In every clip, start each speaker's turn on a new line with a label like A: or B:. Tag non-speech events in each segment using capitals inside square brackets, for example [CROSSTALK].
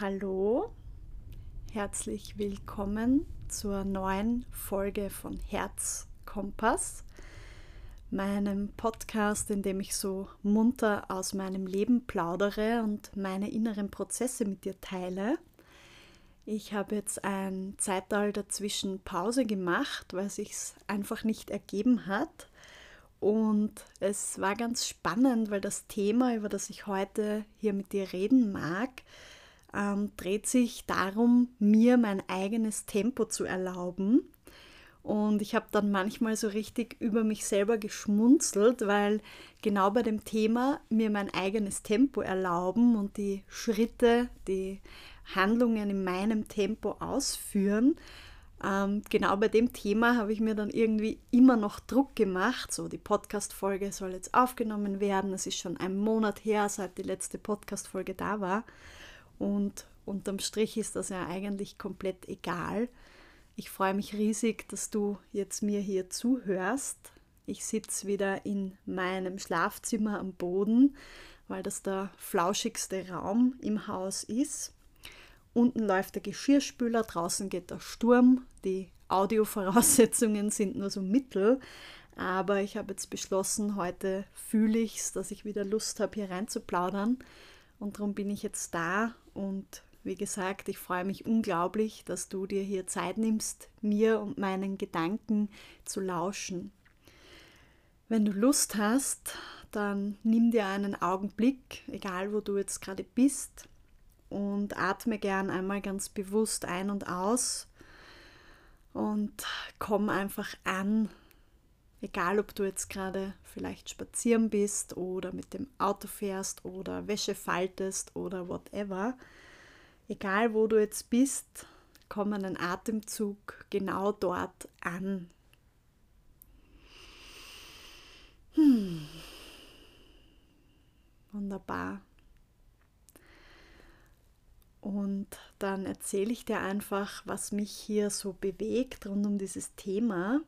A: hallo, herzlich willkommen zur neuen Folge von Herzkompass, meinem Podcast, in dem ich so munter aus meinem Leben plaudere und meine inneren Prozesse mit dir teile. Ich habe jetzt ein Zeitalter dazwischen Pause gemacht, weil sich einfach nicht ergeben hat. Und es war ganz spannend, weil das Thema, über das ich heute hier mit dir reden mag, ähm, dreht sich darum, mir mein eigenes Tempo zu erlauben. Und ich habe dann manchmal so richtig über mich selber geschmunzelt, weil genau bei dem Thema mir mein eigenes Tempo erlauben und die Schritte, die Handlungen in meinem Tempo ausführen, ähm, genau bei dem Thema habe ich mir dann irgendwie immer noch Druck gemacht. So, die Podcast-Folge soll jetzt aufgenommen werden. Es ist schon ein Monat her, seit die letzte Podcast-Folge da war. Und unterm Strich ist das ja eigentlich komplett egal. Ich freue mich riesig, dass du jetzt mir hier zuhörst. Ich sitze wieder in meinem Schlafzimmer am Boden, weil das der flauschigste Raum im Haus ist. Unten läuft der Geschirrspüler, draußen geht der Sturm. Die Audiovoraussetzungen sind nur so mittel. Aber ich habe jetzt beschlossen, heute fühle ich es, dass ich wieder Lust habe, hier rein zu plaudern. Und darum bin ich jetzt da. Und wie gesagt, ich freue mich unglaublich, dass du dir hier Zeit nimmst, mir und meinen Gedanken zu lauschen. Wenn du Lust hast, dann nimm dir einen Augenblick, egal wo du jetzt gerade bist, und atme gern einmal ganz bewusst ein und aus und komm einfach an. Egal, ob du jetzt gerade vielleicht spazieren bist oder mit dem Auto fährst oder Wäsche faltest oder whatever. Egal, wo du jetzt bist, komm einen Atemzug genau dort an. Hm. Wunderbar. Und dann erzähle ich dir einfach, was mich hier so bewegt rund um dieses Thema.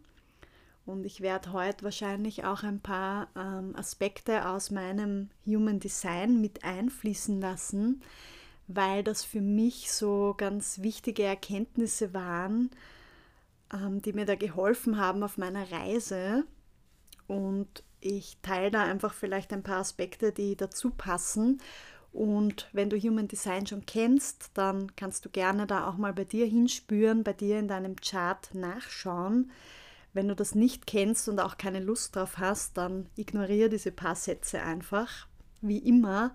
A: Und ich werde heute wahrscheinlich auch ein paar ähm, Aspekte aus meinem Human Design mit einfließen lassen, weil das für mich so ganz wichtige Erkenntnisse waren, ähm, die mir da geholfen haben auf meiner Reise. Und ich teile da einfach vielleicht ein paar Aspekte, die dazu passen und wenn du Human Design schon kennst, dann kannst du gerne da auch mal bei dir hinspüren, bei dir in deinem Chart nachschauen. Wenn du das nicht kennst und auch keine Lust drauf hast, dann ignoriere diese paar Sätze einfach. Wie immer,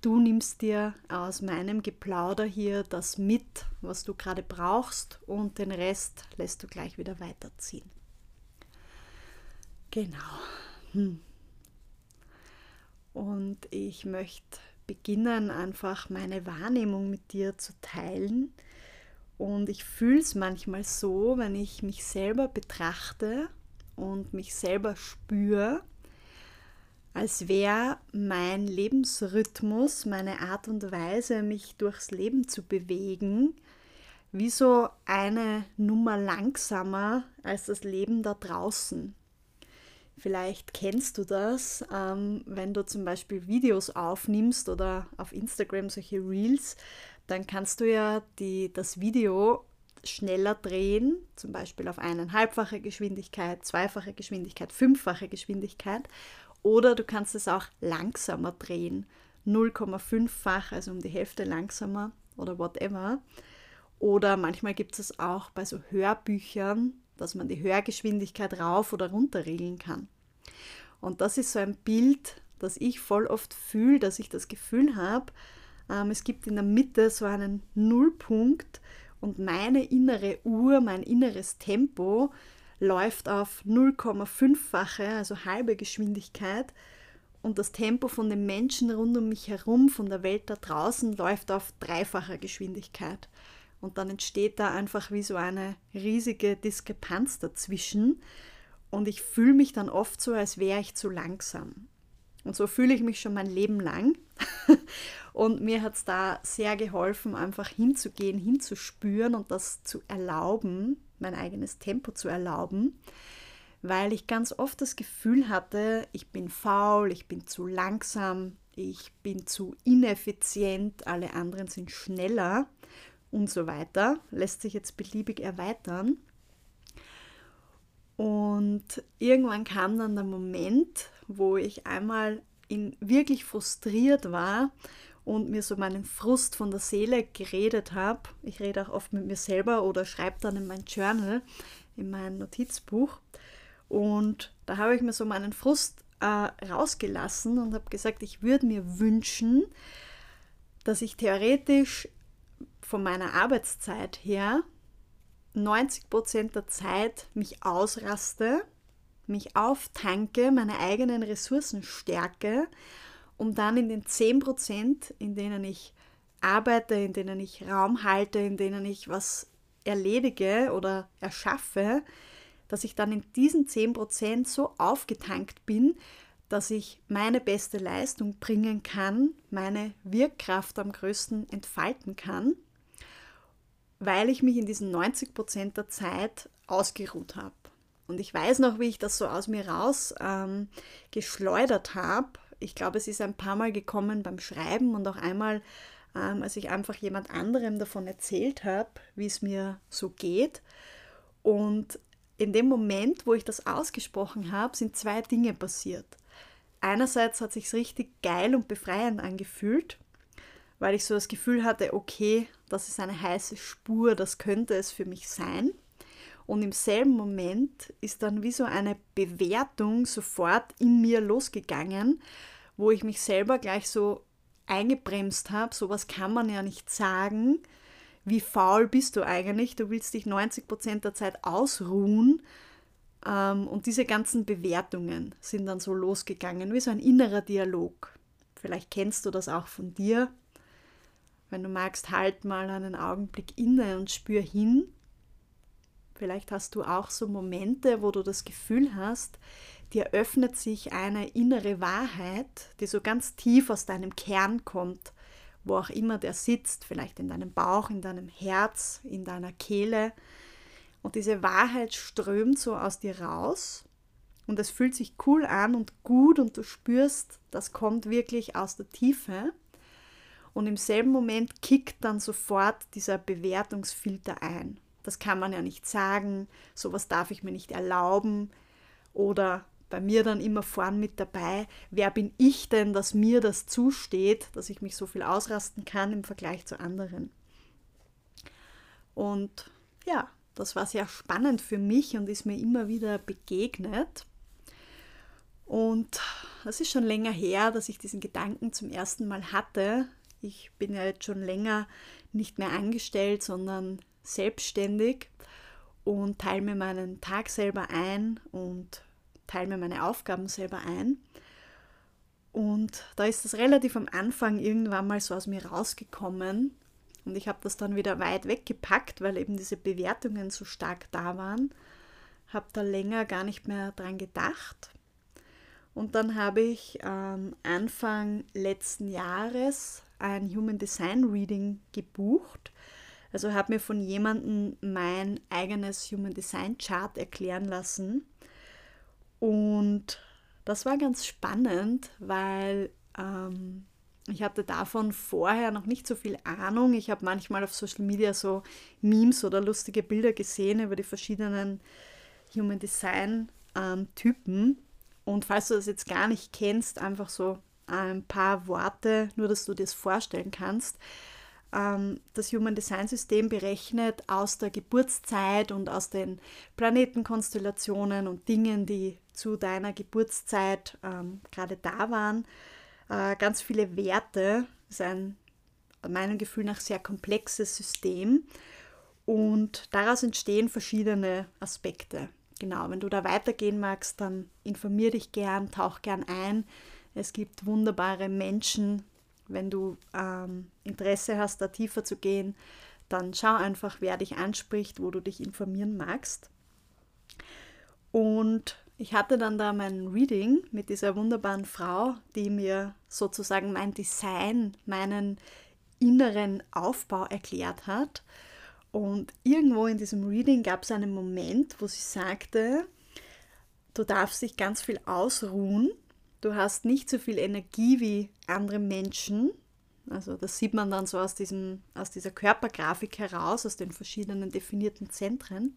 A: du nimmst dir aus meinem Geplauder hier das mit, was du gerade brauchst und den Rest lässt du gleich wieder weiterziehen. Genau. Hm. Und ich möchte beginnen, einfach meine Wahrnehmung mit dir zu teilen. Und ich fühle es manchmal so, wenn ich mich selber betrachte und mich selber spüre, als wäre mein Lebensrhythmus, meine Art und Weise, mich durchs Leben zu bewegen, wie so eine Nummer langsamer als das Leben da draußen. Vielleicht kennst du das, ähm, wenn du zum Beispiel Videos aufnimmst oder auf Instagram solche Reels, dann kannst du ja die, das Video schneller drehen, zum Beispiel auf eineinhalbfache Geschwindigkeit, zweifache Geschwindigkeit, fünffache Geschwindigkeit. Oder du kannst es auch langsamer drehen, 0,5-fach, also um die Hälfte langsamer oder whatever. Oder manchmal gibt es auch bei so Hörbüchern, dass man die Hörgeschwindigkeit rauf oder runter regeln kann. Und das ist so ein Bild, das ich voll oft fühle, dass ich das Gefühl habe, es gibt in der Mitte so einen Nullpunkt und meine innere Uhr, mein inneres Tempo läuft auf 0,5-fache, also halbe Geschwindigkeit und das Tempo von den Menschen rund um mich herum, von der Welt da draußen, läuft auf dreifacher Geschwindigkeit. Und dann entsteht da einfach wie so eine riesige Diskrepanz dazwischen. Und ich fühle mich dann oft so, als wäre ich zu langsam. Und so fühle ich mich schon mein Leben lang. [LAUGHS] und mir hat es da sehr geholfen, einfach hinzugehen, hinzuspüren und das zu erlauben, mein eigenes Tempo zu erlauben, weil ich ganz oft das Gefühl hatte, ich bin faul, ich bin zu langsam, ich bin zu ineffizient, alle anderen sind schneller und so weiter. Lässt sich jetzt beliebig erweitern. Und irgendwann kam dann der Moment, wo ich einmal in, wirklich frustriert war und mir so meinen Frust von der Seele geredet habe. Ich rede auch oft mit mir selber oder schreibe dann in mein Journal, in mein Notizbuch. Und da habe ich mir so meinen Frust äh, rausgelassen und habe gesagt, ich würde mir wünschen, dass ich theoretisch von meiner Arbeitszeit her 90 Prozent der Zeit mich ausraste, mich auftanke, meine eigenen Ressourcen stärke, um dann in den 10 Prozent, in denen ich arbeite, in denen ich Raum halte, in denen ich was erledige oder erschaffe, dass ich dann in diesen 10 Prozent so aufgetankt bin, dass ich meine beste Leistung bringen kann, meine Wirkkraft am größten entfalten kann weil ich mich in diesen 90 Prozent der Zeit ausgeruht habe. Und ich weiß noch, wie ich das so aus mir raus ähm, geschleudert habe. Ich glaube, es ist ein paar Mal gekommen beim Schreiben und auch einmal, ähm, als ich einfach jemand anderem davon erzählt habe, wie es mir so geht. Und in dem Moment, wo ich das ausgesprochen habe, sind zwei Dinge passiert. Einerseits hat sich richtig geil und befreiend angefühlt, weil ich so das Gefühl hatte, okay, das ist eine heiße Spur, das könnte es für mich sein. Und im selben Moment ist dann wie so eine Bewertung sofort in mir losgegangen, wo ich mich selber gleich so eingebremst habe. Sowas kann man ja nicht sagen. Wie faul bist du eigentlich? Du willst dich 90% der Zeit ausruhen. Ähm, und diese ganzen Bewertungen sind dann so losgegangen, wie so ein innerer Dialog. Vielleicht kennst du das auch von dir. Wenn du magst, halt mal einen Augenblick inne und spür hin. Vielleicht hast du auch so Momente, wo du das Gefühl hast, dir öffnet sich eine innere Wahrheit, die so ganz tief aus deinem Kern kommt, wo auch immer der sitzt, vielleicht in deinem Bauch, in deinem Herz, in deiner Kehle. Und diese Wahrheit strömt so aus dir raus und es fühlt sich cool an und gut und du spürst, das kommt wirklich aus der Tiefe. Und im selben Moment kickt dann sofort dieser Bewertungsfilter ein. Das kann man ja nicht sagen, sowas darf ich mir nicht erlauben. Oder bei mir dann immer vorn mit dabei, wer bin ich denn, dass mir das zusteht, dass ich mich so viel ausrasten kann im Vergleich zu anderen. Und ja, das war sehr spannend für mich und ist mir immer wieder begegnet. Und es ist schon länger her, dass ich diesen Gedanken zum ersten Mal hatte, ich bin ja jetzt schon länger nicht mehr angestellt, sondern selbstständig und teile mir meinen Tag selber ein und teile mir meine Aufgaben selber ein. Und da ist das relativ am Anfang irgendwann mal so aus mir rausgekommen. Und ich habe das dann wieder weit weggepackt, weil eben diese Bewertungen so stark da waren. Habe da länger gar nicht mehr dran gedacht. Und dann habe ich ähm, Anfang letzten Jahres ein Human Design Reading gebucht. Also habe mir von jemandem mein eigenes Human Design Chart erklären lassen. Und das war ganz spannend, weil ähm, ich hatte davon vorher noch nicht so viel Ahnung. Ich habe manchmal auf Social Media so Memes oder lustige Bilder gesehen über die verschiedenen Human Design ähm, Typen. Und falls du das jetzt gar nicht kennst, einfach so ein paar Worte, nur dass du dir das vorstellen kannst. Ähm, das Human Design System berechnet aus der Geburtszeit und aus den Planetenkonstellationen und Dingen, die zu deiner Geburtszeit ähm, gerade da waren, äh, ganz viele Werte. Das ist ein meinem Gefühl nach sehr komplexes System und daraus entstehen verschiedene Aspekte. Genau, wenn du da weitergehen magst, dann informier dich gern, tauch gern ein. Es gibt wunderbare Menschen. Wenn du ähm, Interesse hast, da tiefer zu gehen, dann schau einfach, wer dich anspricht, wo du dich informieren magst. Und ich hatte dann da mein Reading mit dieser wunderbaren Frau, die mir sozusagen mein Design, meinen inneren Aufbau erklärt hat. Und irgendwo in diesem Reading gab es einen Moment, wo sie sagte, du darfst dich ganz viel ausruhen du hast nicht so viel Energie wie andere Menschen. Also das sieht man dann so aus, diesem, aus dieser Körpergrafik heraus, aus den verschiedenen definierten Zentren.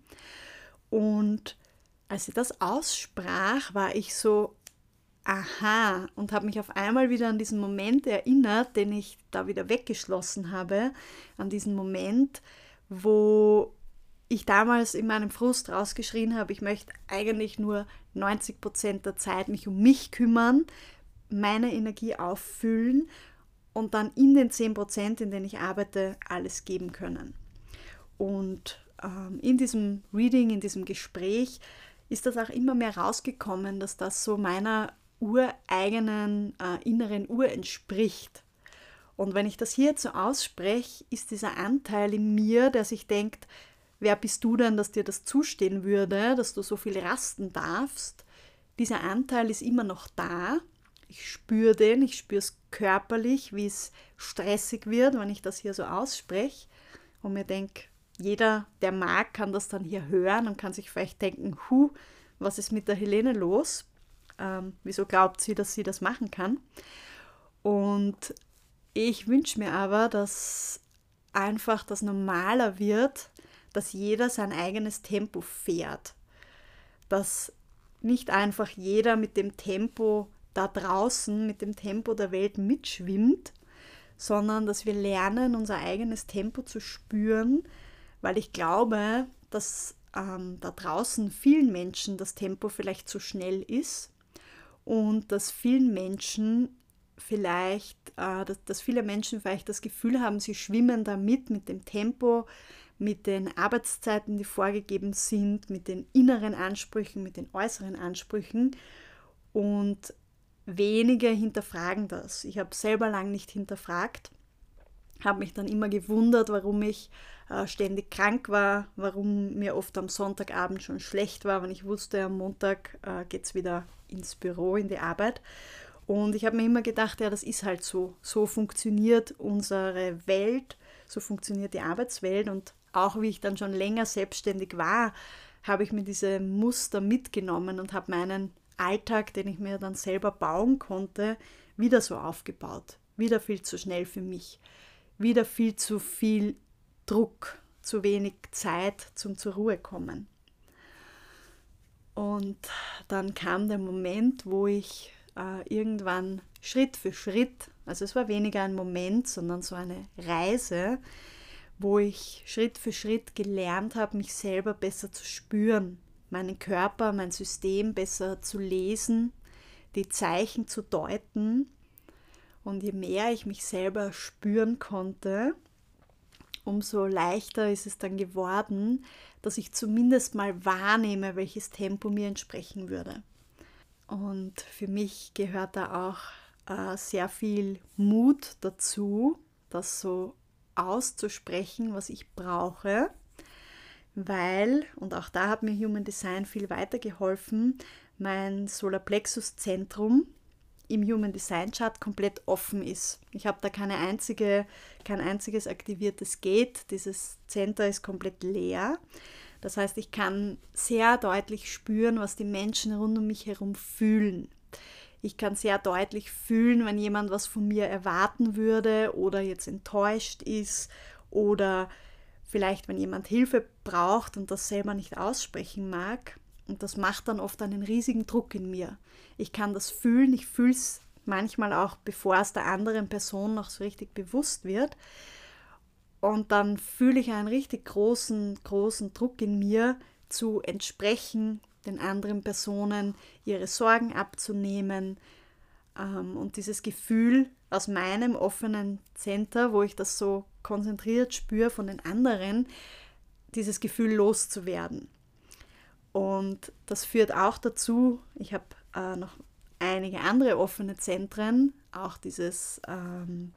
A: Und als sie das aussprach, war ich so, aha, und habe mich auf einmal wieder an diesen Moment erinnert, den ich da wieder weggeschlossen habe, an diesen Moment, wo ich damals in meinem Frust rausgeschrien habe, ich möchte eigentlich nur 90 Prozent der Zeit mich um mich kümmern, meine Energie auffüllen und dann in den 10 Prozent, in denen ich arbeite, alles geben können. Und ähm, in diesem Reading, in diesem Gespräch ist das auch immer mehr rausgekommen, dass das so meiner ureigenen äh, inneren Uhr entspricht. Und wenn ich das hier jetzt so ausspreche, ist dieser Anteil in mir, der sich denkt, wer bist du denn, dass dir das zustehen würde, dass du so viel rasten darfst? Dieser Anteil ist immer noch da. Ich spüre den, ich spüre es körperlich, wie es stressig wird, wenn ich das hier so ausspreche und mir denke, jeder, der mag, kann das dann hier hören und kann sich vielleicht denken, hu, was ist mit der Helene los? Ähm, wieso glaubt sie, dass sie das machen kann? Und ich wünsche mir aber, dass einfach das normaler wird, dass jeder sein eigenes Tempo fährt. Dass nicht einfach jeder mit dem Tempo da draußen, mit dem Tempo der Welt mitschwimmt, sondern dass wir lernen, unser eigenes Tempo zu spüren, weil ich glaube, dass ähm, da draußen vielen Menschen das Tempo vielleicht zu schnell ist und dass vielen Menschen vielleicht, äh, dass, dass viele Menschen vielleicht das Gefühl haben, sie schwimmen da mit, mit dem Tempo, mit den Arbeitszeiten, die vorgegeben sind, mit den inneren Ansprüchen, mit den äußeren Ansprüchen und wenige hinterfragen das. Ich habe selber lang nicht hinterfragt, habe mich dann immer gewundert, warum ich äh, ständig krank war, warum mir oft am Sonntagabend schon schlecht war, wenn ich wusste, am Montag äh, geht es wieder ins Büro, in die Arbeit. Und ich habe mir immer gedacht, ja, das ist halt so. So funktioniert unsere Welt, so funktioniert die Arbeitswelt und auch wie ich dann schon länger selbstständig war, habe ich mir diese Muster mitgenommen und habe meinen Alltag, den ich mir dann selber bauen konnte, wieder so aufgebaut. Wieder viel zu schnell für mich. Wieder viel zu viel Druck, zu wenig Zeit zum zur Ruhe kommen. Und dann kam der Moment, wo ich äh, irgendwann Schritt für Schritt, also es war weniger ein Moment, sondern so eine Reise, wo ich Schritt für Schritt gelernt habe, mich selber besser zu spüren, meinen Körper, mein System besser zu lesen, die Zeichen zu deuten. Und je mehr ich mich selber spüren konnte, umso leichter ist es dann geworden, dass ich zumindest mal wahrnehme, welches Tempo mir entsprechen würde. Und für mich gehört da auch äh, sehr viel Mut dazu, das so auszusprechen, was ich brauche, weil, und auch da hat mir Human Design viel weitergeholfen, mein Solarplexus-Zentrum im Human Design Chart komplett offen ist. Ich habe da keine einzige, kein einziges aktiviertes Gate. Dieses Center ist komplett leer. Das heißt, ich kann sehr deutlich spüren, was die Menschen rund um mich herum fühlen. Ich kann sehr deutlich fühlen, wenn jemand was von mir erwarten würde oder jetzt enttäuscht ist oder vielleicht, wenn jemand Hilfe braucht und das selber nicht aussprechen mag. Und das macht dann oft einen riesigen Druck in mir. Ich kann das fühlen, ich fühle es manchmal auch, bevor es der anderen Person noch so richtig bewusst wird. Und dann fühle ich einen richtig großen, großen Druck in mir, zu entsprechen, den anderen Personen ihre Sorgen abzunehmen. Ähm, und dieses Gefühl aus meinem offenen Center, wo ich das so konzentriert spüre von den anderen, dieses Gefühl loszuwerden. Und das führt auch dazu, ich habe äh, noch einige andere offene Zentren, auch dieses ähm,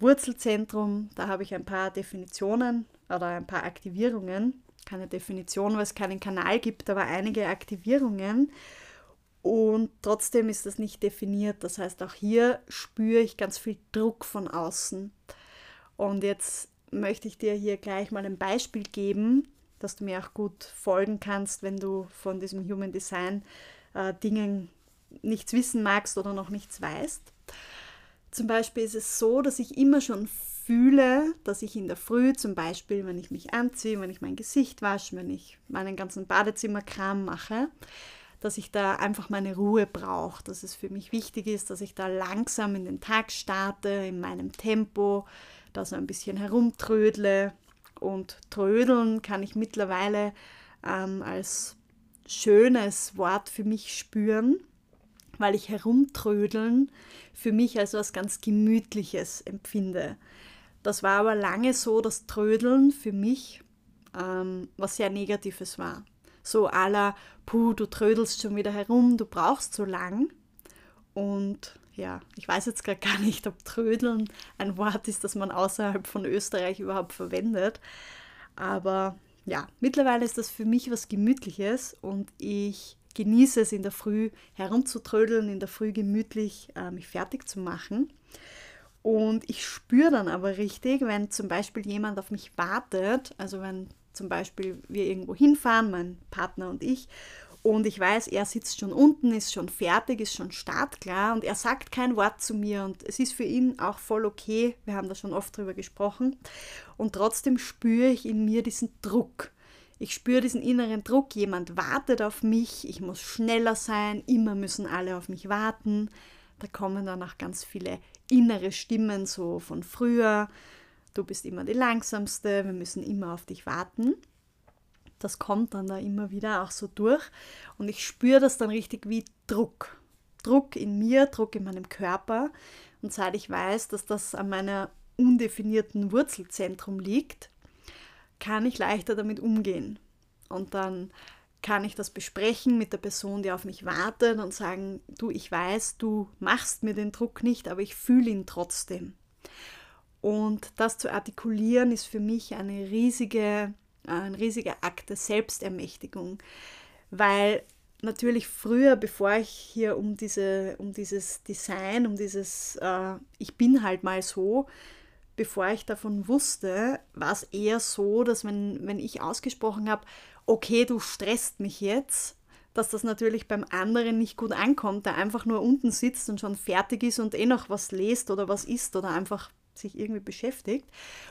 A: Wurzelzentrum, da habe ich ein paar Definitionen oder ein paar Aktivierungen keine Definition, weil es keinen Kanal gibt, aber einige Aktivierungen. Und trotzdem ist das nicht definiert. Das heißt, auch hier spüre ich ganz viel Druck von außen. Und jetzt möchte ich dir hier gleich mal ein Beispiel geben, dass du mir auch gut folgen kannst, wenn du von diesem Human Design äh, Dingen nichts wissen magst oder noch nichts weißt. Zum Beispiel ist es so, dass ich immer schon fühle, dass ich in der Früh zum Beispiel, wenn ich mich anziehe, wenn ich mein Gesicht wasche, wenn ich meinen ganzen Badezimmerkram mache, dass ich da einfach meine Ruhe brauche, dass es für mich wichtig ist, dass ich da langsam in den Tag starte, in meinem Tempo, da so ein bisschen herumtrödle. Und trödeln kann ich mittlerweile ähm, als schönes Wort für mich spüren, weil ich herumtrödeln für mich als was ganz Gemütliches empfinde. Das war aber lange so, dass Trödeln für mich ähm, was sehr Negatives war. So aller, puh, du trödelst schon wieder herum, du brauchst so lang. Und ja, ich weiß jetzt [LAUGHS] gar nicht, ob Trödeln ein Wort ist, das man außerhalb von Österreich überhaupt verwendet. Aber ja, mittlerweile ist das für mich was Gemütliches und ich genieße es in der Früh herumzutrödeln, in der Früh gemütlich äh, mich fertig zu machen. Und ich spüre dann aber richtig, wenn zum Beispiel jemand auf mich wartet, also wenn zum Beispiel wir irgendwo hinfahren, mein Partner und ich, und ich weiß, er sitzt schon unten, ist schon fertig, ist schon startklar und er sagt kein Wort zu mir und es ist für ihn auch voll okay. Wir haben da schon oft drüber gesprochen. Und trotzdem spüre ich in mir diesen Druck. Ich spüre diesen inneren Druck, jemand wartet auf mich, ich muss schneller sein, immer müssen alle auf mich warten. Da kommen dann auch ganz viele innere Stimmen so von früher. Du bist immer die langsamste, wir müssen immer auf dich warten das kommt dann da immer wieder auch so durch. Und ich spüre das dann richtig wie Druck. Druck in mir, Druck in meinem Körper. Und seit ich weiß, dass das an meiner undefinierten Wurzelzentrum liegt, kann ich leichter damit umgehen. Und dann kann ich das besprechen mit der Person, die auf mich wartet und sagen, du, ich weiß, du machst mir den Druck nicht, aber ich fühle ihn trotzdem. Und das zu artikulieren ist für mich eine riesige ein riesiger Akt der Selbstermächtigung, weil natürlich früher, bevor ich hier um, diese, um dieses Design, um dieses äh, Ich bin halt mal so, bevor ich davon wusste, war es eher so, dass wenn, wenn ich ausgesprochen habe, okay, du stresst mich jetzt, dass das natürlich beim anderen nicht gut ankommt, der einfach nur unten sitzt und schon fertig ist und eh noch was lest oder was isst oder einfach sich irgendwie beschäftigt.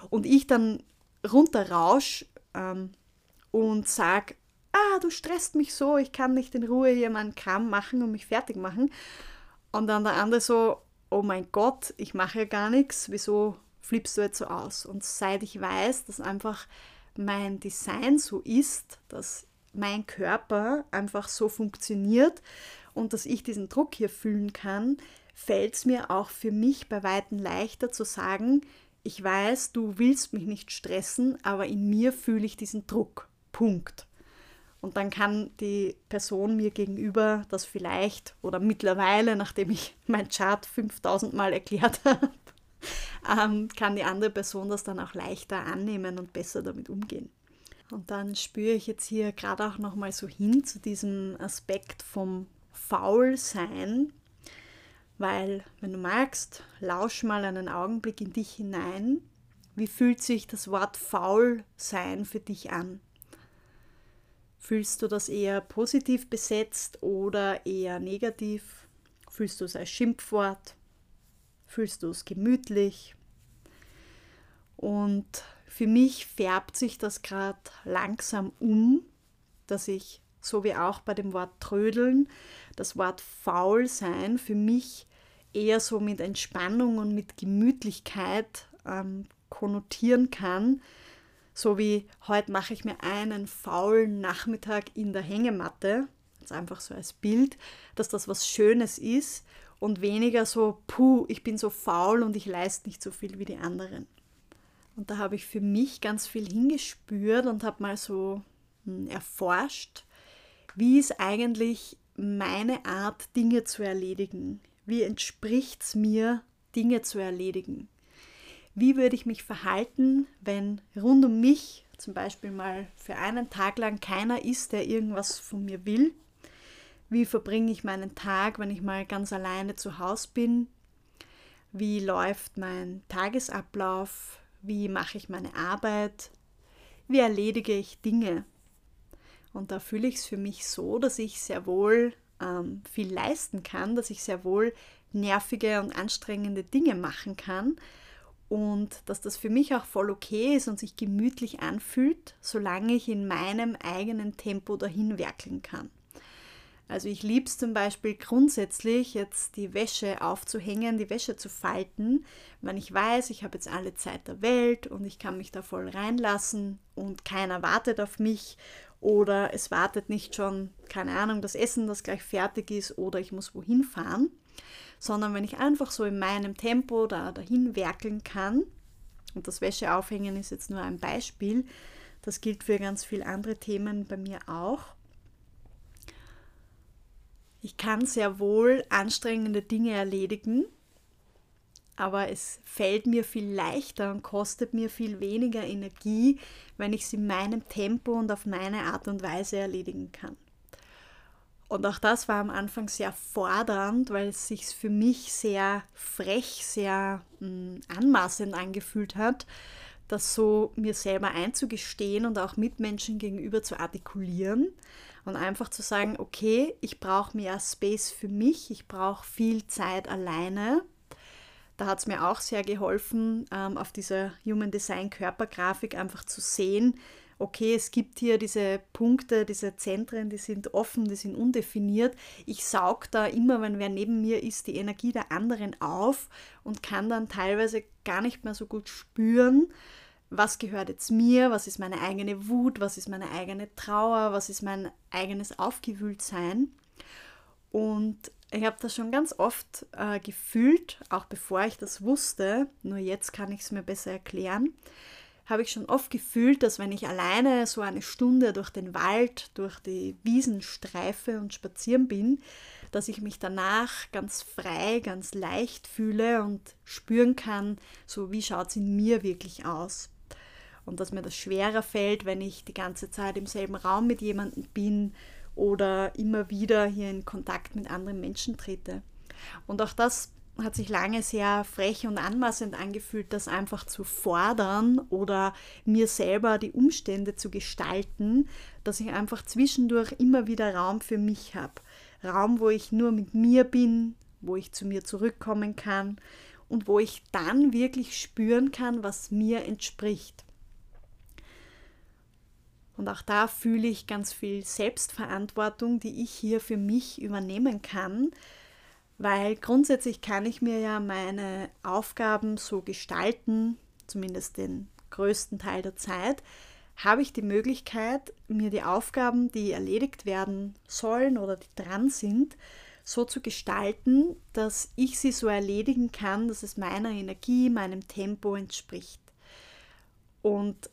A: Und ich dann runterrausch ähm, und sag, ah, du stresst mich so, ich kann nicht in Ruhe hier meinen Kram machen und mich fertig machen. Und dann der andere so, oh mein Gott, ich mache ja gar nichts, wieso flippst du jetzt so aus? Und seit ich weiß, dass einfach mein Design so ist, dass mein Körper einfach so funktioniert und dass ich diesen Druck hier fühlen kann, fällt es mir auch für mich bei weitem leichter zu sagen, ich weiß, du willst mich nicht stressen, aber in mir fühle ich diesen Druck. Punkt. Und dann kann die Person mir gegenüber das vielleicht oder mittlerweile, nachdem ich mein Chart 5000 Mal erklärt [LAUGHS] habe, ähm, kann die andere Person das dann auch leichter annehmen und besser damit umgehen. Und dann spüre ich jetzt hier gerade auch nochmal so hin zu diesem Aspekt vom Faulsein, weil, wenn du magst, lausch mal einen Augenblick in dich hinein. Wie fühlt sich das Wort faul sein für dich an? Fühlst du das eher positiv besetzt oder eher negativ? Fühlst du es als Schimpfwort? Fühlst du es gemütlich? Und für mich färbt sich das gerade langsam um, dass ich, so wie auch bei dem Wort trödeln, das Wort faul sein für mich eher so mit Entspannung und mit Gemütlichkeit ähm, konnotieren kann. So wie heute mache ich mir einen faulen Nachmittag in der Hängematte, also einfach so als Bild, dass das was Schönes ist und weniger so, puh, ich bin so faul und ich leiste nicht so viel wie die anderen. Und da habe ich für mich ganz viel hingespürt und habe mal so hm, erforscht, wie ist eigentlich meine Art, Dinge zu erledigen wie entspricht es mir, Dinge zu erledigen? Wie würde ich mich verhalten, wenn rund um mich zum Beispiel mal für einen Tag lang keiner ist, der irgendwas von mir will? Wie verbringe ich meinen Tag, wenn ich mal ganz alleine zu Hause bin? Wie läuft mein Tagesablauf? Wie mache ich meine Arbeit? Wie erledige ich Dinge? Und da fühle ich es für mich so, dass ich sehr wohl ähm, viel leisten kann, dass ich sehr wohl nervige und anstrengende Dinge machen kann und dass das für mich auch voll okay ist und sich gemütlich anfühlt, solange ich in meinem eigenen Tempo dahin werkeln kann. Also ich liebe es zum Beispiel grundsätzlich, jetzt die Wäsche aufzuhängen, die Wäsche zu falten, wenn ich weiß, ich habe jetzt alle Zeit der Welt und ich kann mich da voll reinlassen und keiner wartet auf mich oder es wartet nicht schon, keine Ahnung, das Essen, das gleich fertig ist oder ich muss wohin fahren sondern wenn ich einfach so in meinem Tempo da dahin werkeln kann, und das Wäscheaufhängen ist jetzt nur ein Beispiel, das gilt für ganz viele andere Themen bei mir auch. Ich kann sehr wohl anstrengende Dinge erledigen, aber es fällt mir viel leichter und kostet mir viel weniger Energie, wenn ich es in meinem Tempo und auf meine Art und Weise erledigen kann. Und auch das war am Anfang sehr fordernd, weil es sich für mich sehr frech, sehr mh, hm, anmaßend angefühlt hat, das so mir selber einzugestehen und auch Mitmenschen gegenüber zu artikulieren und einfach zu sagen, okay, ich brauche mehr Space für mich, ich brauche viel Zeit alleine. Da hat es mir auch sehr geholfen, ähm, auf dieser Human Design Körpergrafik einfach zu sehen, okay, es gibt hier diese Punkte, diese Zentren, die sind offen, die sind undefiniert. Ich saug da immer, wenn wer neben mir ist, die Energie der anderen auf und kann dann teilweise gar nicht mehr so gut spüren, was gehört jetzt mir, was ist meine eigene Wut, was ist meine eigene Trauer, was ist mein eigenes Aufgewühltsein. Und ich habe das schon ganz oft äh, gefühlt, auch bevor ich das wusste, nur jetzt kann ich es mir besser erklären habe ich schon oft gefühlt, dass wenn ich alleine so eine Stunde durch den Wald, durch die Wiesen streife und spazieren bin, dass ich mich danach ganz frei, ganz leicht fühle und spüren kann, so wie schaut es in mir wirklich aus. Und dass mir das schwerer fällt, wenn ich die ganze Zeit im selben Raum mit jemandem bin oder immer wieder hier in Kontakt mit anderen Menschen trete. Und auch das hat sich lange sehr frech und anmaßend angefühlt, das einfach zu fordern oder mir selber die Umstände zu gestalten, dass ich einfach zwischendurch immer wieder Raum für mich habe. Raum, wo ich nur mit mir bin, wo ich zu mir zurückkommen kann und wo ich dann wirklich spüren kann, was mir entspricht. Und auch da fühle ich ganz viel Selbstverantwortung, die ich hier für mich übernehmen kann, weil grundsätzlich kann ich mir ja meine Aufgaben so gestalten, zumindest den größten Teil der Zeit, habe ich die Möglichkeit, mir die Aufgaben, die erledigt werden sollen oder die dran sind, so zu gestalten, dass ich sie so erledigen kann, dass es meiner Energie, meinem Tempo entspricht. Und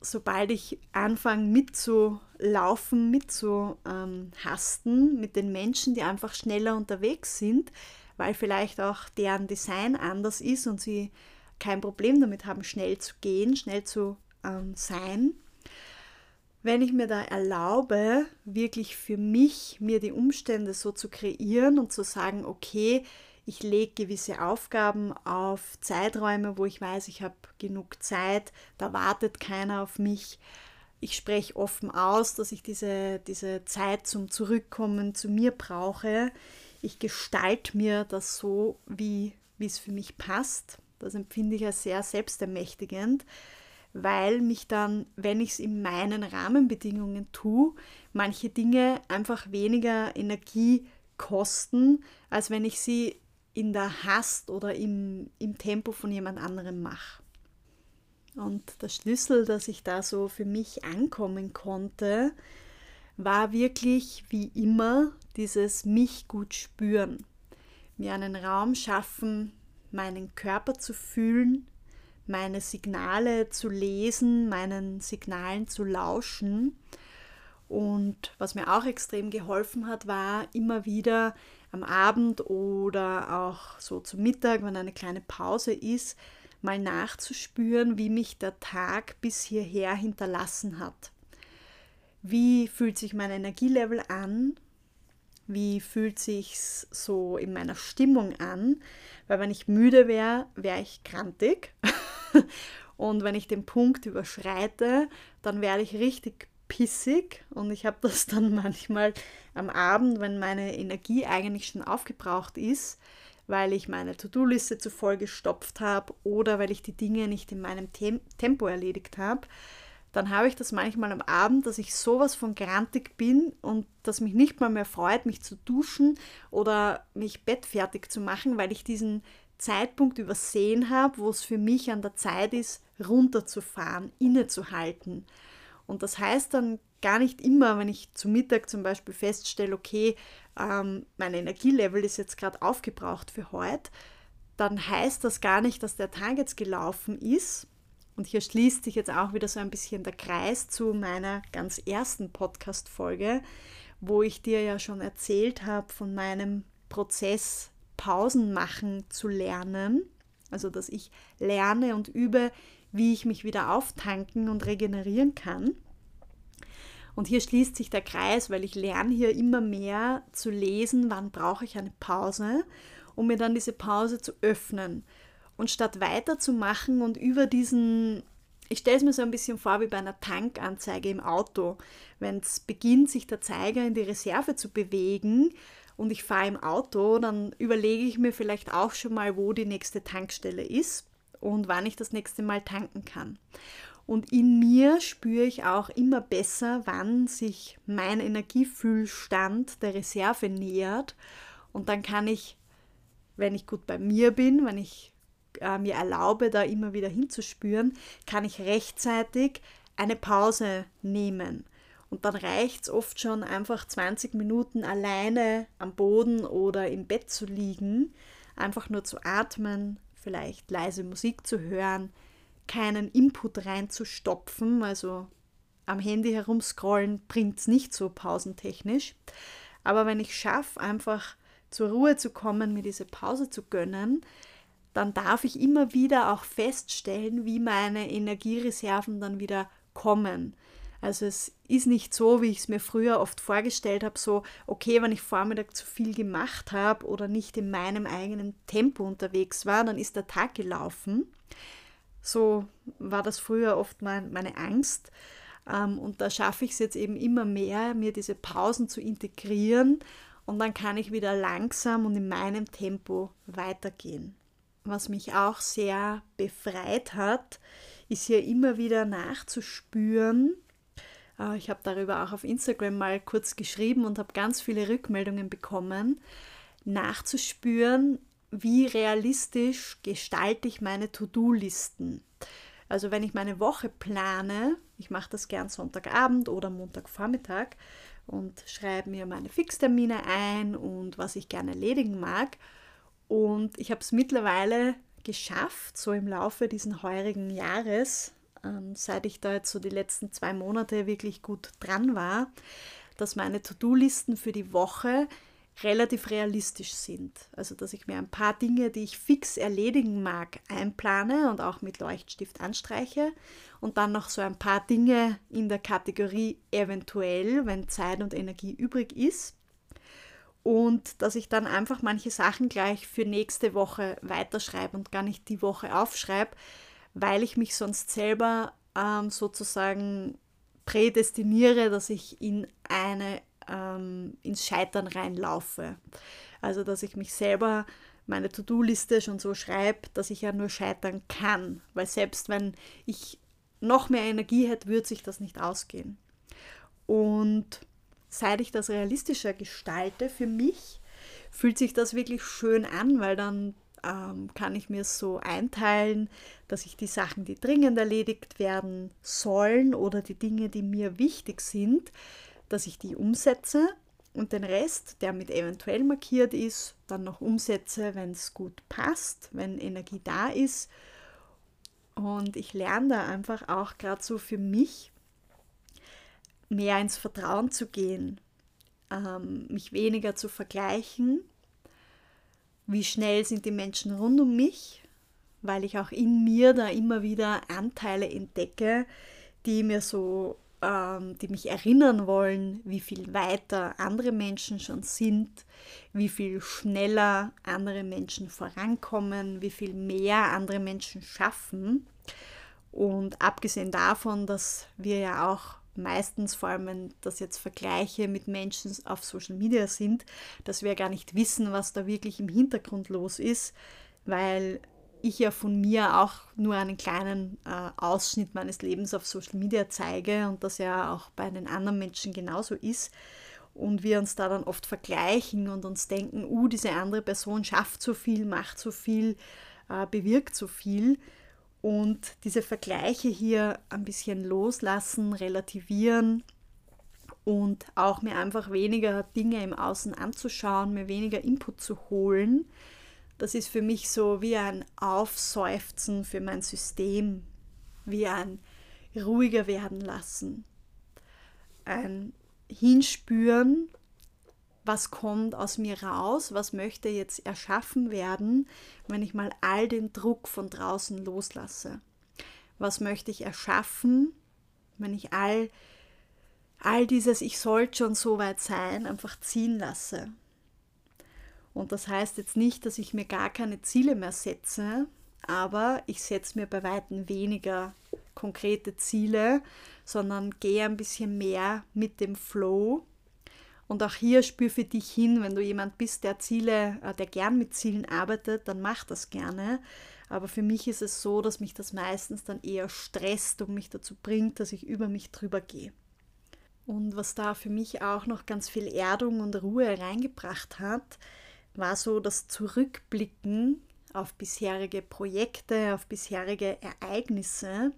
A: sobald ich anfange mitzulaufen, mitzuhasten mit den Menschen, die einfach schneller unterwegs sind, weil vielleicht auch deren Design anders ist und sie kein Problem damit haben, schnell zu gehen, schnell zu ähm, sein. Wenn ich mir da erlaube, wirklich für mich mir die Umstände so zu kreieren und zu sagen, okay, ich lege gewisse Aufgaben auf Zeiträume, wo ich weiß, ich habe genug Zeit, da wartet keiner auf mich. Ich spreche offen aus, dass ich diese, diese Zeit zum Zurückkommen zu mir brauche. Ich gestalte mir das so, wie, es für mich passt. Das empfinde ich als sehr selbstermächtigend, weil mich dann, wenn ich es in meinen Rahmenbedingungen tue, manche Dinge einfach weniger Energie kosten, als wenn ich sie in der Hast oder im, im Tempo von jemand anderem mache. Und der Schlüssel, dass ich da so für mich ankommen konnte, war wirklich wie immer dieses mich gut spüren. Mir einen Raum schaffen, meinen Körper zu fühlen, meine Signale zu lesen, meinen Signalen zu lauschen. Und was mir auch extrem geholfen hat, war immer wieder am Abend oder auch so zum Mittag, wenn eine kleine Pause ist, mal nachzuspüren, wie mich der Tag bis hierher hinterlassen hat. Wie fühlt sich mein Energielevel an? Wie fühlt sich so in meiner Stimmung an? Weil wenn ich müde wäre, wäre ich krantig. [LAUGHS] Und wenn ich den Punkt überschreite, dann werde ich richtig pissig und ich habe [LAUGHS] das dann manchmal am Abend, wenn meine Energie eigentlich schon aufgebraucht ist, weil ich meine To-Do-Liste zu voll gestopft habe oder weil ich die Dinge nicht in meinem Tem Tempo erledigt habe, dann habe ich das manchmal am Abend, dass ich sowas von grantig bin und dass mich nicht mal mehr freut, mich zu duschen oder mich bettfertig zu machen, weil ich diesen Zeitpunkt übersehen habe, wo es für mich an der Zeit ist, runterzufahren, innezuhalten. Und das heißt dann gar nicht immer, wenn ich zu Mittag zum Beispiel feststelle, okay, ähm, mein Energielevel ist jetzt gerade aufgebraucht für heute, dann heißt das gar nicht, dass der Tag jetzt gelaufen ist. Und hier schließt sich jetzt auch wieder so ein bisschen der Kreis zu meiner ganz ersten Podcast-Folge, wo ich dir ja schon erzählt habe von meinem Prozess, Pausen machen zu lernen. Also, dass ich lerne und übe, wie ich mich wieder auftanken und regenerieren kann. Und hier schließt sich der Kreis, weil ich lerne hier immer mehr zu lesen, wann brauche ich eine Pause, um mir dann diese Pause zu öffnen. Und statt weiterzumachen und über diesen, ich stelle es mir so ein bisschen vor wie bei einer Tankanzeige im Auto, wenn es beginnt, sich der Zeiger in die Reserve zu bewegen und ich fahre im Auto, dann überlege ich mir vielleicht auch schon mal, wo die nächste Tankstelle ist und wann ich das nächste Mal tanken kann. Und in mir spüre ich auch immer besser, wann sich mein Energiefühlstand der Reserve nähert. Und dann kann ich, wenn ich gut bei mir bin, wenn ich äh, mir erlaube, da immer wieder hinzuspüren, kann ich rechtzeitig eine Pause nehmen. Und dann reicht es oft schon einfach 20 Minuten alleine am Boden oder im Bett zu liegen, einfach nur zu atmen, vielleicht leise Musik zu hören, keinen Input reinzustopfen, also am Handy herumscrollen bringt es nicht so pausentechnisch. Aber wenn ich schaffe, einfach zur Ruhe zu kommen, mir diese Pause zu gönnen, dann darf ich immer wieder auch feststellen, wie meine Energiereserven dann wieder kommen. Also es ist nicht so, wie ich es mir früher oft vorgestellt habe, so, okay, wenn ich Vormittag zu viel gemacht habe oder nicht in meinem eigenen Tempo unterwegs war, dann ist der Tag gelaufen. So war das früher oft mein, meine Angst. Ähm, und da schaffe ich es jetzt eben immer mehr, mir diese Pausen zu integrieren und dann kann ich wieder langsam und in meinem Tempo weitergehen. Was mich auch sehr befreit hat, ist hier immer wieder nachzuspüren. Äh, ich habe darüber auch auf Instagram mal kurz geschrieben und habe ganz viele Rückmeldungen bekommen. Nachzuspüren, wie realistisch gestalte ich meine To-Do-Listen. Also wenn ich meine Woche plane, ich mache das gern Sonntagabend oder Montagvormittag und schreibe mir meine Fixtermine ein und was ich gerne erledigen mag. Und ich habe es mittlerweile geschafft, so im Laufe dieses heurigen Jahres, ähm, seit ich da jetzt so die letzten zwei Monate wirklich gut dran war, dass meine To-Do-Listen für die Woche relativ realistisch sind. Also dass ich mir ein paar Dinge, die ich fix erledigen mag, einplane und auch mit Leuchtstift anstreiche und dann noch so ein paar Dinge in der Kategorie eventuell, wenn Zeit und Energie übrig ist. Und dass ich dann einfach manche Sachen gleich für nächste Woche weiterschreibe und gar nicht die Woche aufschreibe, weil ich mich sonst selber ähm, sozusagen prädestiniere, dass ich in eine ähm, ins Scheitern reinlaufe. Also dass ich mich selber meine To-Do-Liste schon so schreibe, dass ich ja nur scheitern kann. Weil selbst wenn ich noch mehr Energie hätte, würde sich das nicht ausgehen. Und seit ich das realistischer gestalte für mich, fühlt sich das wirklich schön an, weil dann ähm, kann ich mir so einteilen, dass ich die Sachen, die dringend erledigt werden sollen oder die Dinge, die mir wichtig sind, dass ich die umsetze und den Rest, der mit eventuell markiert ist, dann noch umsetze, wenn es gut passt, wenn Energie da ist. Und ich lerne da einfach auch gerade so für mich mehr ins Vertrauen zu gehen, ähm, mich weniger zu vergleichen. Wie schnell sind die Menschen rund um mich, weil ich auch in mir da immer wieder Anteile entdecke, die mir so ähm, die mich erinnern wollen, wie viel weiter andere Menschen schon sind, wie viel schneller andere Menschen vorankommen, wie viel mehr andere Menschen schaffen. Und abgesehen davon, dass wir ja auch meistens, vor allem wenn das jetzt Vergleiche mit Menschen auf Social Media sind, dass wir gar nicht wissen, was da wirklich im Hintergrund los ist, weil ich ja von mir auch nur einen kleinen äh, Ausschnitt meines Lebens auf Social Media zeige und das ja auch bei den anderen Menschen genauso ist. Und wir uns da dann oft vergleichen und uns denken, uh, diese andere Person schafft so viel, macht so viel, äh, bewirkt so viel und diese Vergleiche hier ein bisschen loslassen, relativieren und auch mir einfach weniger Dinge im Außen anzuschauen, mir weniger Input zu holen. Das ist für mich so wie ein Aufseufzen für mein System, wie ein ruhiger werden lassen, ein Hinspüren was kommt aus mir raus, was möchte jetzt erschaffen werden, wenn ich mal all den Druck von draußen loslasse. Was möchte ich erschaffen, wenn ich all, all dieses Ich sollte schon so weit sein einfach ziehen lasse. Und das heißt jetzt nicht, dass ich mir gar keine Ziele mehr setze, aber ich setze mir bei weitem weniger konkrete Ziele, sondern gehe ein bisschen mehr mit dem Flow und auch hier spür für dich hin, wenn du jemand bist, der Ziele, äh, der gern mit Zielen arbeitet, dann mach das gerne. Aber für mich ist es so, dass mich das meistens dann eher stresst und mich dazu bringt, dass ich über mich drüber gehe. Und was da für mich auch noch ganz viel Erdung und Ruhe reingebracht hat, war so das Zurückblicken auf bisherige Projekte, auf bisherige Ereignisse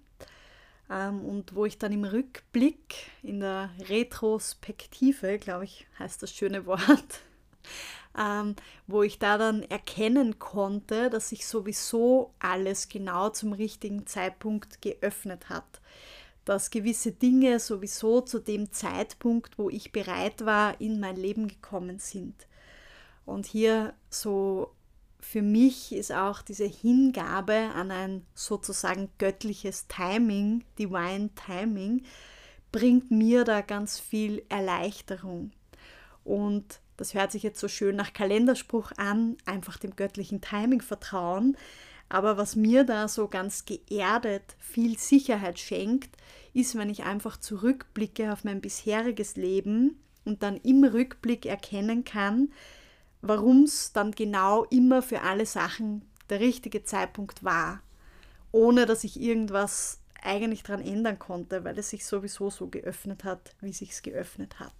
A: und wo ich dann im Rückblick, in der Retrospektive, glaube ich, heißt das schöne Wort, [LAUGHS] ähm, wo ich da dann erkennen konnte, dass sich sowieso alles genau zum richtigen Zeitpunkt geöffnet hat. Dass gewisse Dinge sowieso zu dem Zeitpunkt, wo ich bereit war, in mein Leben gekommen sind. Und hier so für mich ist auch diese Hingabe an ein sozusagen göttliches Timing, Divine Timing, bringt mir da ganz viel Erleichterung. Und das hört sich jetzt so schön nach Kalenderspruch an, einfach dem göttlichen Timing vertrauen. Aber was mir da so ganz geerdet viel Sicherheit schenkt, ist, wenn ich einfach zurückblicke auf mein bisheriges Leben und dann im Rückblick erkennen kann, warum es dann genau immer für alle Sachen der richtige Zeitpunkt war, ohne dass ich irgendwas eigentlich daran ändern konnte, weil es sich sowieso so geöffnet hat, wie sich es geöffnet hat.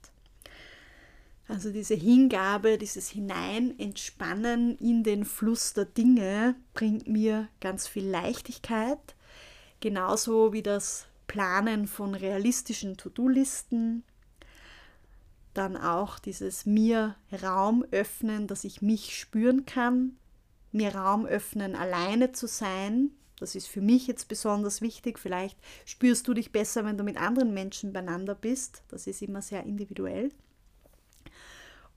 A: Also diese Hingabe, dieses Hinein, Entspannen in den Fluss der Dinge bringt mir ganz viel Leichtigkeit, genauso wie das Planen von realistischen To-Do-Listen, dann auch dieses mir Raum öffnen, dass ich mich spüren kann, mir Raum öffnen, alleine zu sein. Das ist für mich jetzt besonders wichtig. Vielleicht spürst du dich besser, wenn du mit anderen Menschen beieinander bist. Das ist immer sehr individuell.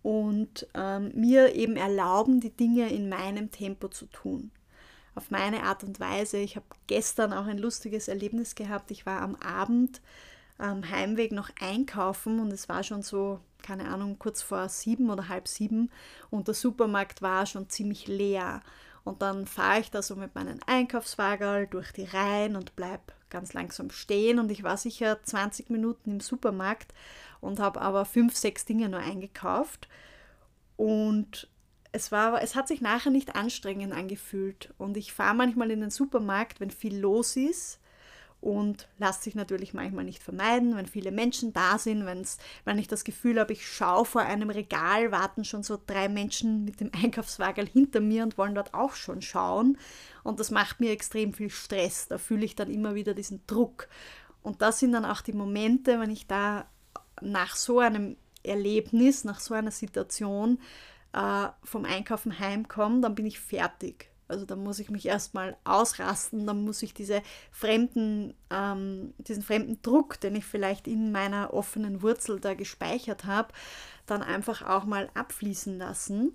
A: Und ähm, mir eben erlauben, die Dinge in meinem Tempo zu tun. Auf meine Art und Weise. Ich habe gestern auch ein lustiges Erlebnis gehabt. Ich war am Abend am Heimweg noch einkaufen und es war schon so, keine Ahnung, kurz vor sieben oder halb sieben und der Supermarkt war schon ziemlich leer. Und dann fahre ich da so mit meinem Einkaufswagen durch die Reihen und bleib ganz langsam stehen. Und ich war sicher 20 Minuten im Supermarkt und habe aber fünf, sechs Dinge nur eingekauft. Und es, war, es hat sich nachher nicht anstrengend angefühlt. Und ich fahre manchmal in den Supermarkt, wenn viel los ist und lässt sich natürlich manchmal nicht vermeiden, wenn viele Menschen da sind, wenn's, wenn ich das Gefühl habe, ich schaue vor einem Regal, warten schon so drei Menschen mit dem [LAUGHS] Einkaufswagen hinter mir und wollen dort auch schon schauen. Und das macht mir extrem viel Stress. Da fühle ich dann immer wieder diesen Druck. Und das sind dann auch die Momente, wenn ich da nach so einem Erlebnis, nach so einer Situation äh, vom Einkaufen heimkomme, dann bin ich fertig. Also da muss ich mich erstmal ausrasten, dann muss ich diese fremden, ähm, diesen fremden Druck, den ich vielleicht in meiner offenen Wurzel da gespeichert habe, dann einfach auch mal abfließen lassen.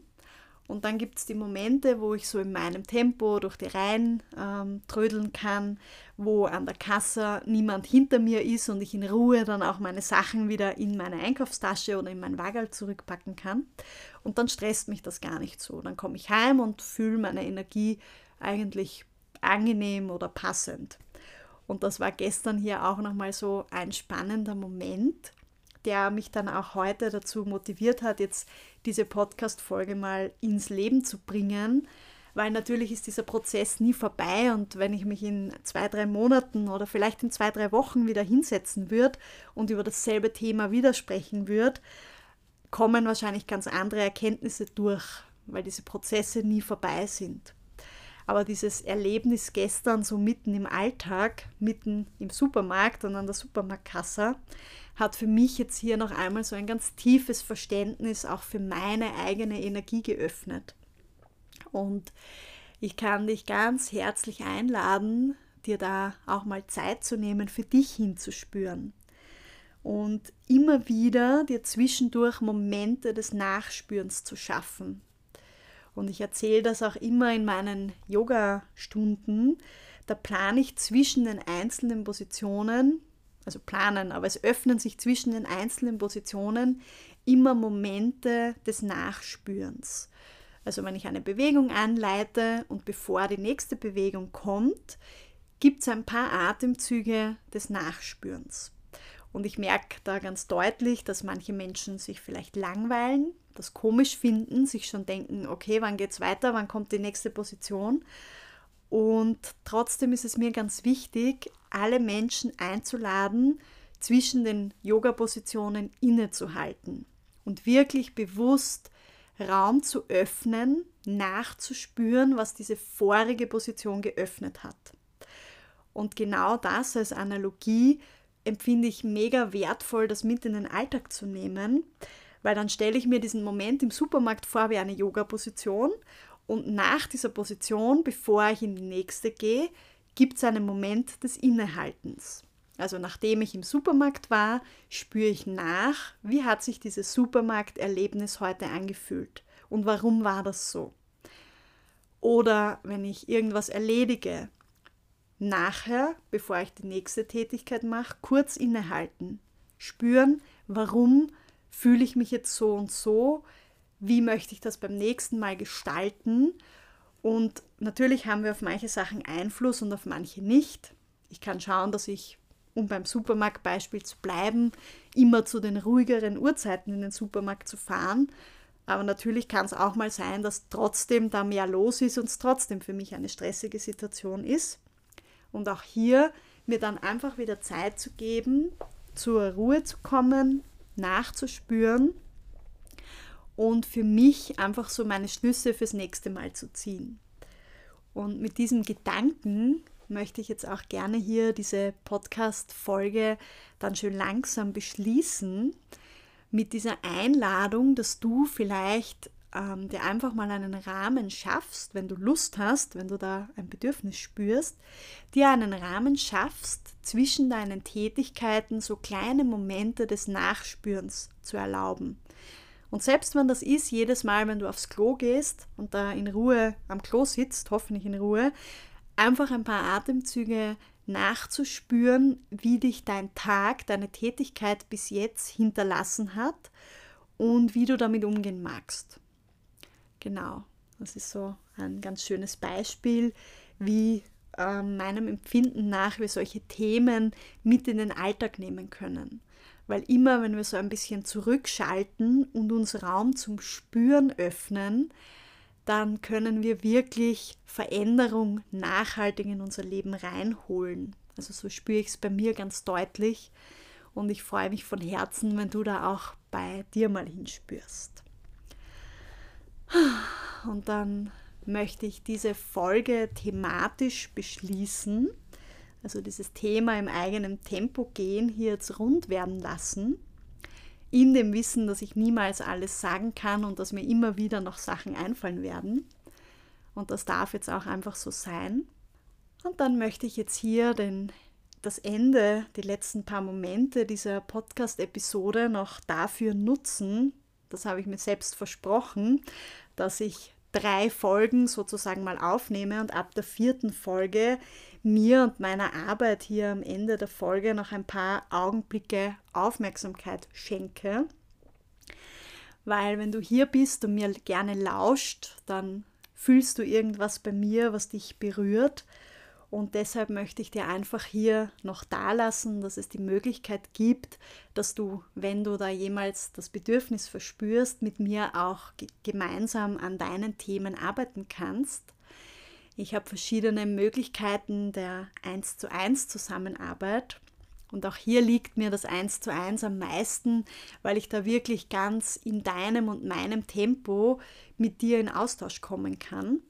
A: Und dann gibt es die Momente, wo ich so in meinem Tempo durch die Reihen ähm, trödeln kann, wo an der Kasse niemand hinter mir ist und ich in Ruhe dann auch meine Sachen wieder in meine Einkaufstasche oder in mein Wagel zurückpacken kann. Und dann stresst mich das gar nicht so. Dann komme ich heim und fühle meine Energie eigentlich angenehm oder passend. Und das war gestern hier auch nochmal so ein spannender Moment, der mich dann auch heute dazu motiviert hat, jetzt diese Podcast-Folge mal ins Leben zu bringen, weil natürlich ist dieser Prozess nie vorbei und wenn ich mich in zwei, drei Monaten oder vielleicht in zwei, drei Wochen wieder hinsetzen würde und über dasselbe Thema widersprechen würde, kommen wahrscheinlich ganz andere Erkenntnisse durch, weil diese Prozesse nie vorbei sind. Aber dieses Erlebnis gestern so mitten im Alltag, mitten im Supermarkt und an der Supermarktkasse, hat für mich jetzt hier noch einmal so ein ganz tiefes Verständnis auch für meine eigene Energie geöffnet. Und ich kann dich ganz herzlich einladen, dir da auch mal Zeit zu nehmen, für dich hinzuspüren. Und immer wieder dir zwischendurch Momente des Nachspürens zu schaffen. Und ich erzähle das auch immer in meinen Yoga-Stunden. Da plane ich zwischen den einzelnen Positionen, also planen, aber es öffnen sich zwischen den einzelnen Positionen immer Momente des Nachspürens. Also wenn ich eine Bewegung anleite und bevor die nächste Bewegung kommt, gibt es ein paar Atemzüge des Nachspürens. Und ich merke da ganz deutlich, dass manche Menschen sich vielleicht langweilen, das komisch finden, sich schon denken, okay, wann geht es weiter, wann kommt die nächste Position. Und trotzdem ist es mir ganz wichtig, alle Menschen einzuladen, zwischen den Yoga-Positionen innezuhalten und wirklich bewusst Raum zu öffnen, nachzuspüren, was diese vorige Position geöffnet hat. Und genau das als Analogie empfinde ich mega wertvoll, das mit in den Alltag zu nehmen, weil dann stelle ich mir diesen Moment im Supermarkt vor wie eine Yoga-Position und nach dieser Position, bevor ich in die nächste gehe, gibt es einen Moment des Innehaltens. Also nachdem ich im Supermarkt war, spüre ich nach, wie hat sich dieses Supermarkterlebnis heute angefühlt und warum war das so. Oder wenn ich irgendwas erledige, nachher, bevor ich die nächste Tätigkeit mache, kurz innehalten, spüren, warum fühle ich mich jetzt so und so, wie möchte ich das beim nächsten Mal gestalten. Und natürlich haben wir auf manche Sachen Einfluss und auf manche nicht. Ich kann schauen, dass ich um beim Supermarktbeispiel zu bleiben, immer zu den ruhigeren Uhrzeiten in den Supermarkt zu fahren. Aber natürlich kann es auch mal sein, dass trotzdem da mehr los ist und es trotzdem für mich eine stressige Situation ist. Und auch hier mir dann einfach wieder Zeit zu geben, zur Ruhe zu kommen, nachzuspüren und für mich einfach so meine Schlüsse fürs nächste Mal zu ziehen. Und mit diesem Gedanken möchte ich jetzt auch gerne hier diese Podcast-Folge dann schön langsam beschließen mit dieser Einladung, dass du vielleicht ähm, dir einfach mal einen Rahmen schaffst, wenn du Lust hast, wenn du da ein Bedürfnis spürst, dir einen Rahmen schaffst, zwischen deinen Tätigkeiten so kleine Momente des Nachspürens zu erlauben. Und selbst wenn das ist, jedes Mal, wenn du aufs Klo gehst und da in Ruhe am Klo sitzt, hoffentlich in Ruhe, einfach ein paar Atemzüge nachzuspüren, wie dich dein Tag, deine Tätigkeit bis jetzt hinterlassen hat und wie du damit umgehen magst. Genau, das ist so ein ganz schönes Beispiel, wie äh, meinem Empfinden nach wir solche Themen mit in den Alltag nehmen können. Weil immer, wenn wir so ein bisschen zurückschalten und uns Raum zum Spüren öffnen, dann können wir wirklich Veränderung nachhaltig in unser Leben reinholen. Also so spüre ich es bei mir ganz deutlich und ich freue mich von Herzen, wenn du da auch bei dir mal hinspürst. Und dann möchte ich diese Folge thematisch beschließen, also dieses Thema im eigenen Tempo gehen, hier jetzt rund werden lassen in dem Wissen, dass ich niemals alles sagen kann und dass mir immer wieder noch Sachen einfallen werden. Und das darf jetzt auch einfach so sein. Und dann möchte ich jetzt hier den, das Ende, die letzten paar Momente dieser Podcast-Episode noch dafür nutzen, das habe ich mir selbst versprochen, dass ich drei Folgen sozusagen mal aufnehme und ab der vierten Folge mir und meiner Arbeit hier am Ende der Folge noch ein paar Augenblicke Aufmerksamkeit schenke. Weil wenn du hier bist und mir gerne lauscht, dann fühlst du irgendwas bei mir, was dich berührt. Und deshalb möchte ich dir einfach hier noch da lassen, dass es die Möglichkeit gibt, dass du, wenn du da jemals das Bedürfnis verspürst, mit mir auch gemeinsam an deinen Themen arbeiten kannst. Ich habe verschiedene Möglichkeiten der 1 zu 1 Zusammenarbeit. Und auch hier liegt mir das 1 zu 1 am meisten, weil ich da wirklich ganz in deinem und meinem Tempo mit dir in Austausch kommen kann.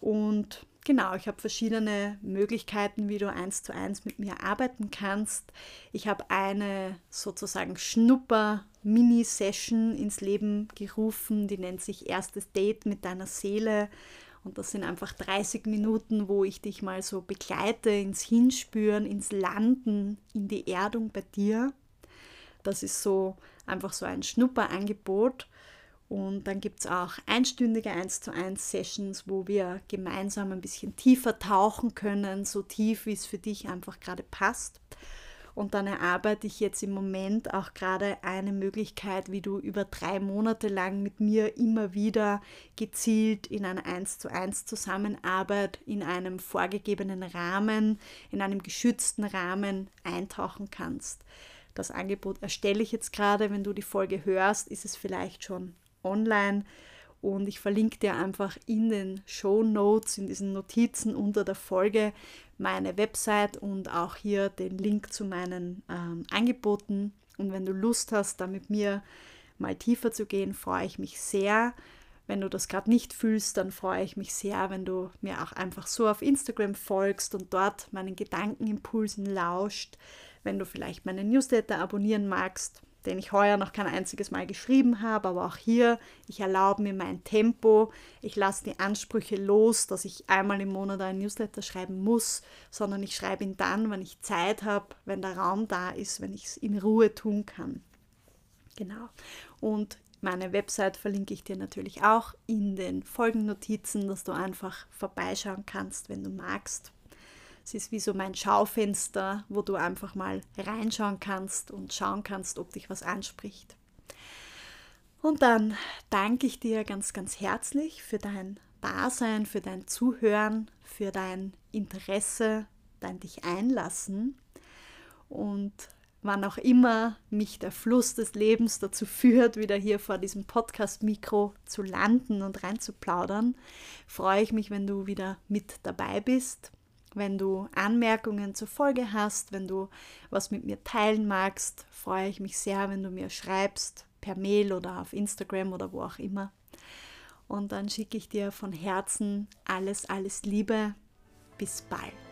A: Und genau, ich habe verschiedene Möglichkeiten, wie du 1 zu 1 mit mir arbeiten kannst. Ich habe eine sozusagen Schnupper-Mini-Session ins Leben gerufen, die nennt sich Erstes Date mit deiner Seele. Und das sind einfach 30 Minuten, wo ich dich mal so begleite ins Hinspüren, ins Landen, in die Erdung bei dir. Das ist so einfach so ein Schnupperangebot. Und dann gibt es auch einstündige 1 zu 1 Sessions, wo wir gemeinsam ein bisschen tiefer tauchen können, so tief, wie es für dich einfach gerade passt. Und dann erarbeite ich jetzt im Moment auch gerade eine Möglichkeit, wie du über drei Monate lang mit mir immer wieder gezielt in einer 1 zu 1 Zusammenarbeit in einem vorgegebenen Rahmen, in einem geschützten Rahmen eintauchen kannst. Das Angebot erstelle ich jetzt gerade. Wenn du die Folge hörst, ist es vielleicht schon online. Und ich verlinke dir einfach in den Show Notes, in diesen Notizen unter der Folge meine Website und auch hier den Link zu meinen ähm, Angeboten. Und wenn du Lust hast, da mit mir mal tiefer zu gehen, freue ich mich sehr. Wenn du das gerade nicht fühlst, dann freue ich mich sehr, wenn du mir auch einfach so auf Instagram folgst und dort meinen Gedankenimpulsen lauscht. Wenn du vielleicht meinen Newsletter abonnieren magst, den ich heuer noch kein einziges Mal geschrieben habe, aber auch hier, ich erlaube mir mein Tempo, ich lasse die Ansprüche los, dass ich einmal im Monat einen Newsletter schreiben muss, sondern ich schreibe ihn dann, wenn ich Zeit habe, wenn der Raum da ist, wenn ich es in Ruhe tun kann. Genau. Und meine Website verlinke ich dir natürlich auch in den Folgennotizen, dass du einfach vorbeischauen kannst, wenn du magst. Es ist wie so mein Schaufenster, wo du einfach mal reinschauen kannst und schauen kannst, ob dich was anspricht. Und dann danke ich dir ganz, ganz herzlich für dein Dasein, für dein Zuhören, für dein Interesse, dein dich einlassen. Und wann auch immer mich der Fluss des Lebens dazu führt, wieder hier vor diesem Podcast-Mikro zu landen und reinzuplaudern, freue ich mich, wenn du wieder mit dabei bist. Wenn du Anmerkungen zur Folge hast, wenn du was mit mir teilen magst, freue ich mich sehr, wenn du mir schreibst, per Mail oder auf Instagram oder wo auch immer. Und dann schicke ich dir von Herzen alles, alles Liebe. Bis bald.